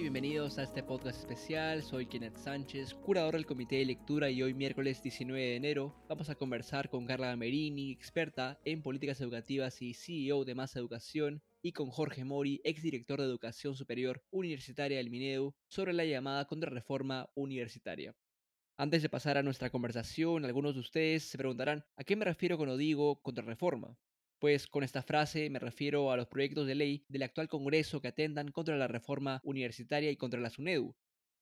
Bienvenidos a este podcast especial. Soy Kenneth Sánchez, curador del Comité de Lectura y hoy miércoles 19 de enero vamos a conversar con Carla Gamerini, experta en políticas educativas y CEO de Más Educación, y con Jorge Mori, exdirector de Educación Superior Universitaria del Minedu, sobre la llamada contrarreforma universitaria. Antes de pasar a nuestra conversación, algunos de ustedes se preguntarán a qué me refiero cuando digo contrarreforma. Pues con esta frase me refiero a los proyectos de ley del actual Congreso que atendan contra la reforma universitaria y contra la SUNEDU.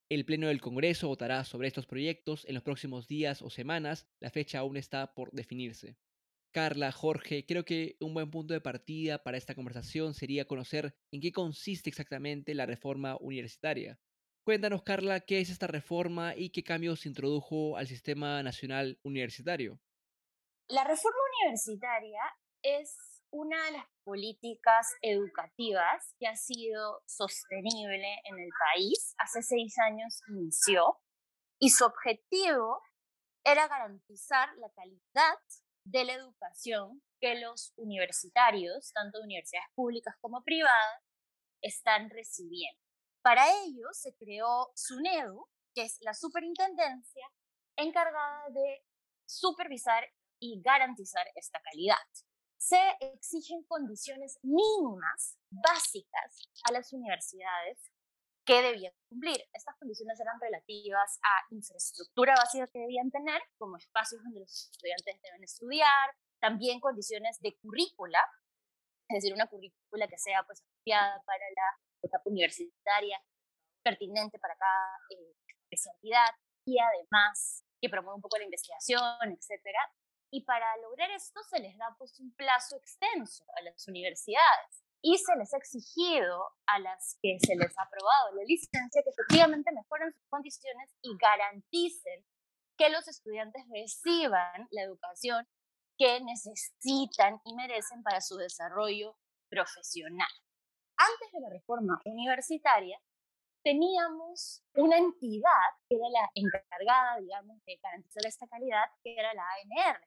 El Pleno del Congreso votará sobre estos proyectos en los próximos días o semanas, la fecha aún está por definirse. Carla, Jorge, creo que un buen punto de partida para esta conversación sería conocer en qué consiste exactamente la reforma universitaria. Cuéntanos, Carla, qué es esta reforma y qué cambios introdujo al sistema nacional universitario. La reforma universitaria es una de las políticas educativas que ha sido sostenible en el país. Hace seis años inició y su objetivo era garantizar la calidad de la educación que los universitarios, tanto universidades públicas como privadas, están recibiendo. Para ello se creó SUNEDU, que es la superintendencia encargada de supervisar y garantizar esta calidad se exigen condiciones mínimas, básicas, a las universidades que debían cumplir. Estas condiciones eran relativas a infraestructura básica que debían tener, como espacios donde los estudiantes deben estudiar, también condiciones de currícula, es decir, una currícula que sea pues apropiada para la etapa universitaria, pertinente para cada eh, especialidad y además que promueva un poco la investigación, etcétera, y para lograr esto se les da pues un plazo extenso a las universidades y se les ha exigido a las que se les ha aprobado la licencia que efectivamente mejoren sus condiciones y garanticen que los estudiantes reciban la educación que necesitan y merecen para su desarrollo profesional. Antes de la reforma universitaria, teníamos una entidad que era la encargada, digamos, de garantizar esta calidad, que era la ANR,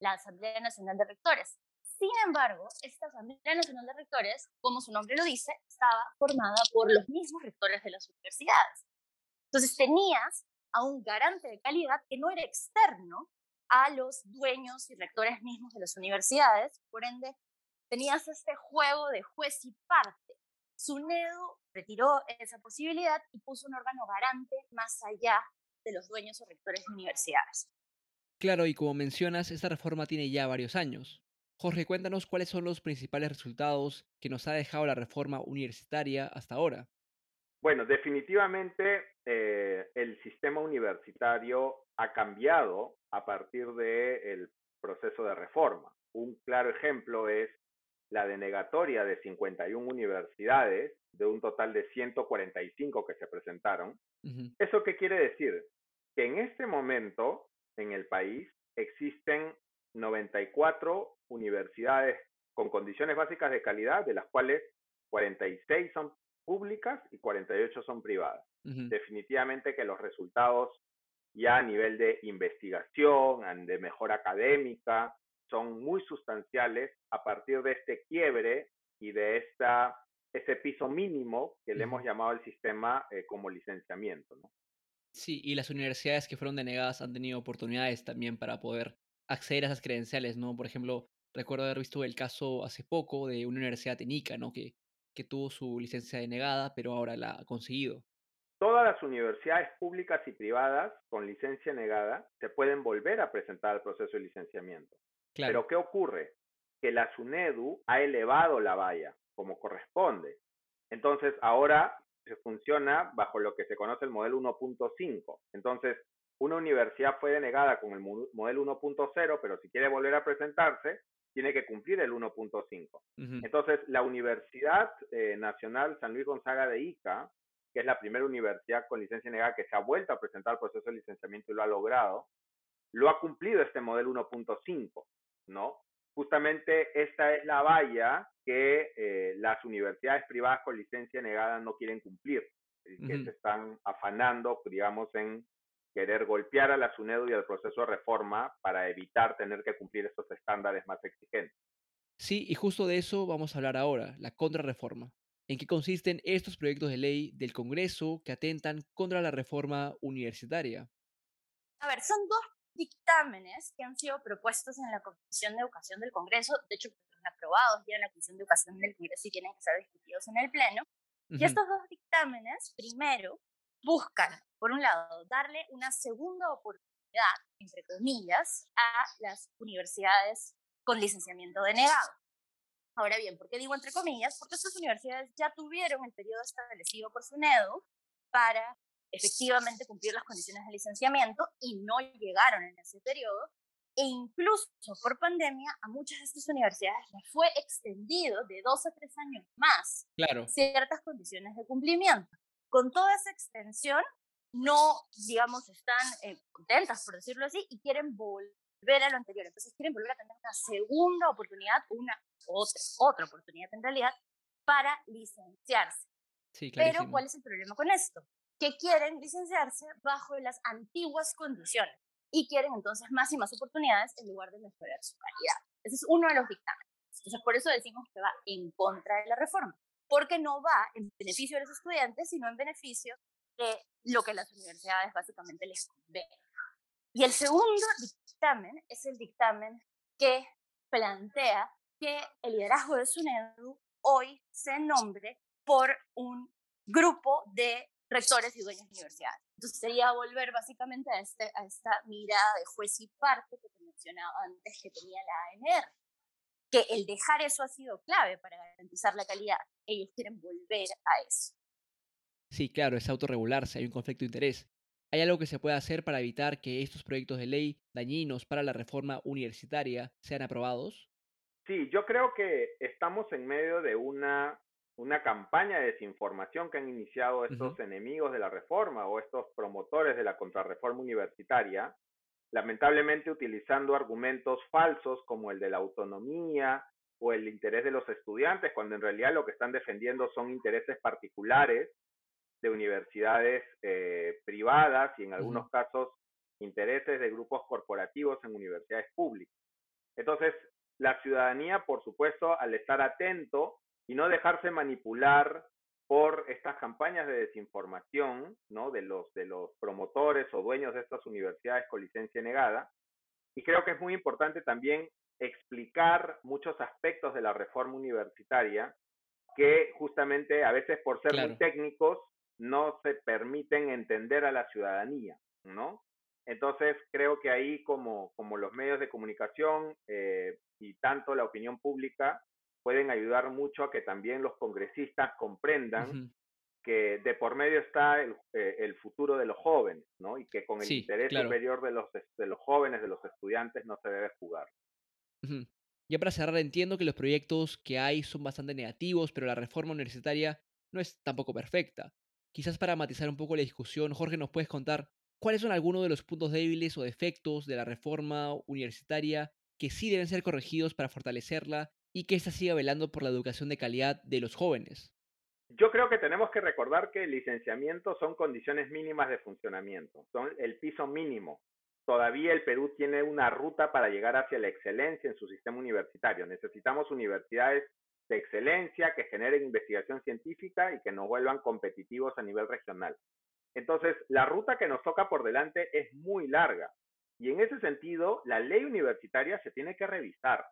la Asamblea Nacional de Rectores. Sin embargo, esta Asamblea Nacional de Rectores, como su nombre lo dice, estaba formada por los mismos rectores de las universidades. Entonces tenías a un garante de calidad que no era externo a los dueños y rectores mismos de las universidades, por ende tenías este juego de juez y parte. SUNEDU retiró esa posibilidad y puso un órgano garante más allá de los dueños o rectores de universidades. Claro, y como mencionas, esta reforma tiene ya varios años. Jorge, cuéntanos cuáles son los principales resultados que nos ha dejado la reforma universitaria hasta ahora. Bueno, definitivamente eh, el sistema universitario ha cambiado a partir del proceso de reforma. Un claro ejemplo es la denegatoria de 51 universidades de un total de 145 que se presentaron. ¿Eso qué quiere decir? Que en este momento en el país existen 94 universidades con condiciones básicas de calidad, de las cuales 46 son públicas y 48 son privadas. Definitivamente que los resultados ya a nivel de investigación, de mejora académica, son muy sustanciales a partir de este quiebre y de esta, este piso mínimo que le hemos llamado el sistema eh, como licenciamiento. ¿no? Sí, y las universidades que fueron denegadas han tenido oportunidades también para poder acceder a esas credenciales, ¿no? Por ejemplo, recuerdo haber visto el caso hace poco de una universidad en Ica, ¿no? Que, que tuvo su licencia denegada, pero ahora la ha conseguido. Todas las universidades públicas y privadas con licencia negada se pueden volver a presentar al proceso de licenciamiento. Claro. Pero ¿qué ocurre? Que la SUNEDU ha elevado la valla como corresponde. Entonces, ahora se funciona bajo lo que se conoce el modelo 1.5. Entonces, una universidad fue denegada con el modelo 1.0, pero si quiere volver a presentarse, tiene que cumplir el 1.5. Entonces, la Universidad eh, Nacional San Luis Gonzaga de Ica, que es la primera universidad con licencia negada que se ha vuelto a presentar el proceso de licenciamiento y lo ha logrado, lo ha cumplido este modelo 1.5, ¿no? Justamente esta es la valla que eh, las universidades privadas con licencia negada no quieren cumplir, que se están afanando, digamos, en querer golpear a la SUNEDU y al proceso de reforma para evitar tener que cumplir estos estándares más exigentes. Sí, y justo de eso vamos a hablar ahora, la contrarreforma. ¿En qué consisten estos proyectos de ley del Congreso que atentan contra la reforma universitaria? A ver, son dos dictámenes que han sido propuestos en la Comisión de Educación del Congreso, de hecho, fueron aprobados ya en la Comisión de Educación del Congreso y tienen que ser discutidos en el Pleno. Y estos dos dictámenes, primero, buscan, por un lado, darle una segunda oportunidad, entre comillas, a las universidades con licenciamiento denegado. Ahora bien, ¿por qué digo entre comillas? Porque estas universidades ya tuvieron el periodo establecido por SUNEDU para efectivamente cumplir las condiciones de licenciamiento y no llegaron en ese periodo. E incluso por pandemia, a muchas de estas universidades les fue extendido de dos a tres años más claro. ciertas condiciones de cumplimiento. Con toda esa extensión, no, digamos, están eh, contentas, por decirlo así, y quieren volver a lo anterior. Entonces quieren volver a tener una segunda oportunidad, una otra, otra oportunidad en realidad, para licenciarse. Sí, Pero, ¿cuál es el problema con esto? Que quieren licenciarse bajo las antiguas condiciones y quieren entonces más y más oportunidades en lugar de mejorar su calidad. Ese es uno de los dictámenes. Entonces, por eso decimos que va en contra de la reforma, porque no va en beneficio de los estudiantes, sino en beneficio de lo que las universidades básicamente les conviene. Y el segundo dictamen es el dictamen que plantea que el liderazgo de SUNEDU hoy se nombre por un grupo de rectores y dueños de universidades. Entonces sería volver básicamente a, este, a esta mirada de juez y parte que te mencionaba antes que tenía la ANR, que el dejar eso ha sido clave para garantizar la calidad. Ellos quieren volver a eso. Sí, claro, es autorregularse, hay un conflicto de interés. ¿Hay algo que se pueda hacer para evitar que estos proyectos de ley dañinos para la reforma universitaria sean aprobados? Sí, yo creo que estamos en medio de una una campaña de desinformación que han iniciado estos enemigos de la reforma o estos promotores de la contrarreforma universitaria, lamentablemente utilizando argumentos falsos como el de la autonomía o el interés de los estudiantes, cuando en realidad lo que están defendiendo son intereses particulares de universidades eh, privadas y en algunos casos intereses de grupos corporativos en universidades públicas. Entonces, la ciudadanía, por supuesto, al estar atento y no dejarse manipular por estas campañas de desinformación, ¿no? De los, de los promotores o dueños de estas universidades con licencia negada. Y creo que es muy importante también explicar muchos aspectos de la reforma universitaria que justamente a veces por ser muy técnicos no se permiten entender a la ciudadanía, ¿no? Entonces creo que ahí como, como los medios de comunicación eh, y tanto la opinión pública pueden ayudar mucho a que también los congresistas comprendan que de por medio está el, eh, el, futuro de los jóvenes, ¿no? Y que con el interés superior de los, de los jóvenes, de los estudiantes, no se debe jugar. Ya para cerrar, entiendo que los proyectos que hay son bastante negativos, pero la reforma universitaria no es tampoco perfecta. Quizás para matizar un poco la discusión, Jorge, ¿nos puedes contar cuáles son algunos de los puntos débiles o defectos de la reforma universitaria que sí deben ser corregidos para fortalecerla y que ésta siga velando por la educación de calidad de los jóvenes. Yo creo que tenemos que recordar que el licenciamiento son condiciones mínimas de funcionamiento, son el piso mínimo. Todavía el Perú tiene una ruta para llegar hacia la excelencia en su sistema universitario. Necesitamos universidades de excelencia que generen investigación científica y que nos vuelvan competitivos a nivel regional. Entonces, la ruta que nos toca por delante es muy larga. Y en ese sentido, la ley universitaria se tiene que revisar.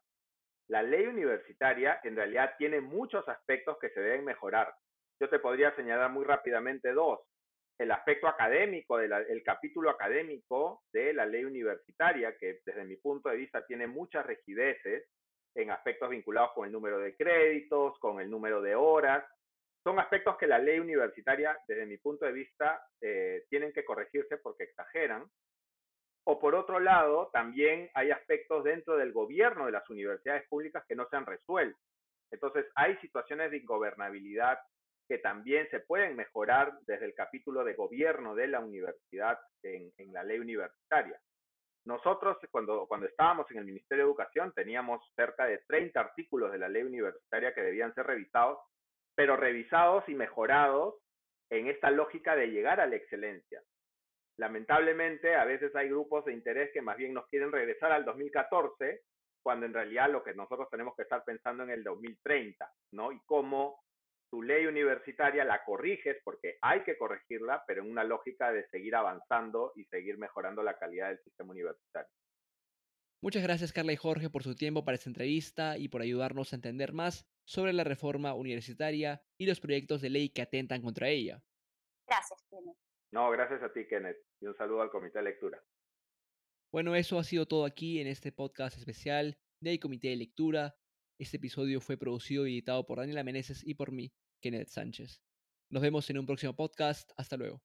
La ley universitaria en realidad tiene muchos aspectos que se deben mejorar. Yo te podría señalar muy rápidamente dos. El aspecto académico, el capítulo académico de la ley universitaria, que desde mi punto de vista tiene muchas rigideces en aspectos vinculados con el número de créditos, con el número de horas. Son aspectos que la ley universitaria, desde mi punto de vista, eh, tienen que corregirse porque exageran o por otro lado, también hay aspectos dentro del gobierno de las universidades públicas que no se han resuelto. Entonces, hay situaciones de ingobernabilidad que también se pueden mejorar desde el capítulo de gobierno de la universidad en, la ley universitaria. Nosotros, cuando, cuando estábamos en el Ministerio de Educación, teníamos cerca de 30 artículos de la ley universitaria que debían ser revisados, pero revisados y mejorados en esta lógica de llegar a la excelencia lamentablemente a veces hay grupos de interés que más bien nos quieren regresar al 2014, cuando en realidad lo que nosotros tenemos que estar pensando en el 2030, ¿no? Y cómo tu ley universitaria la corriges porque hay que corregirla, pero en una lógica de seguir avanzando y seguir mejorando la calidad del sistema universitario. Muchas gracias Carla y Jorge por su tiempo para esta entrevista y por ayudarnos a entender más sobre la reforma universitaria y los proyectos de ley que atentan contra ella. Gracias, Kenneth. No, gracias a ti, Kenneth, y un saludo al Comité de Lectura. Bueno, eso ha sido todo aquí en este podcast especial del Comité de Lectura. Este episodio fue producido y editado por Daniela Meneses y por mí, Kenneth Sánchez. Nos vemos en un próximo podcast. Hasta luego.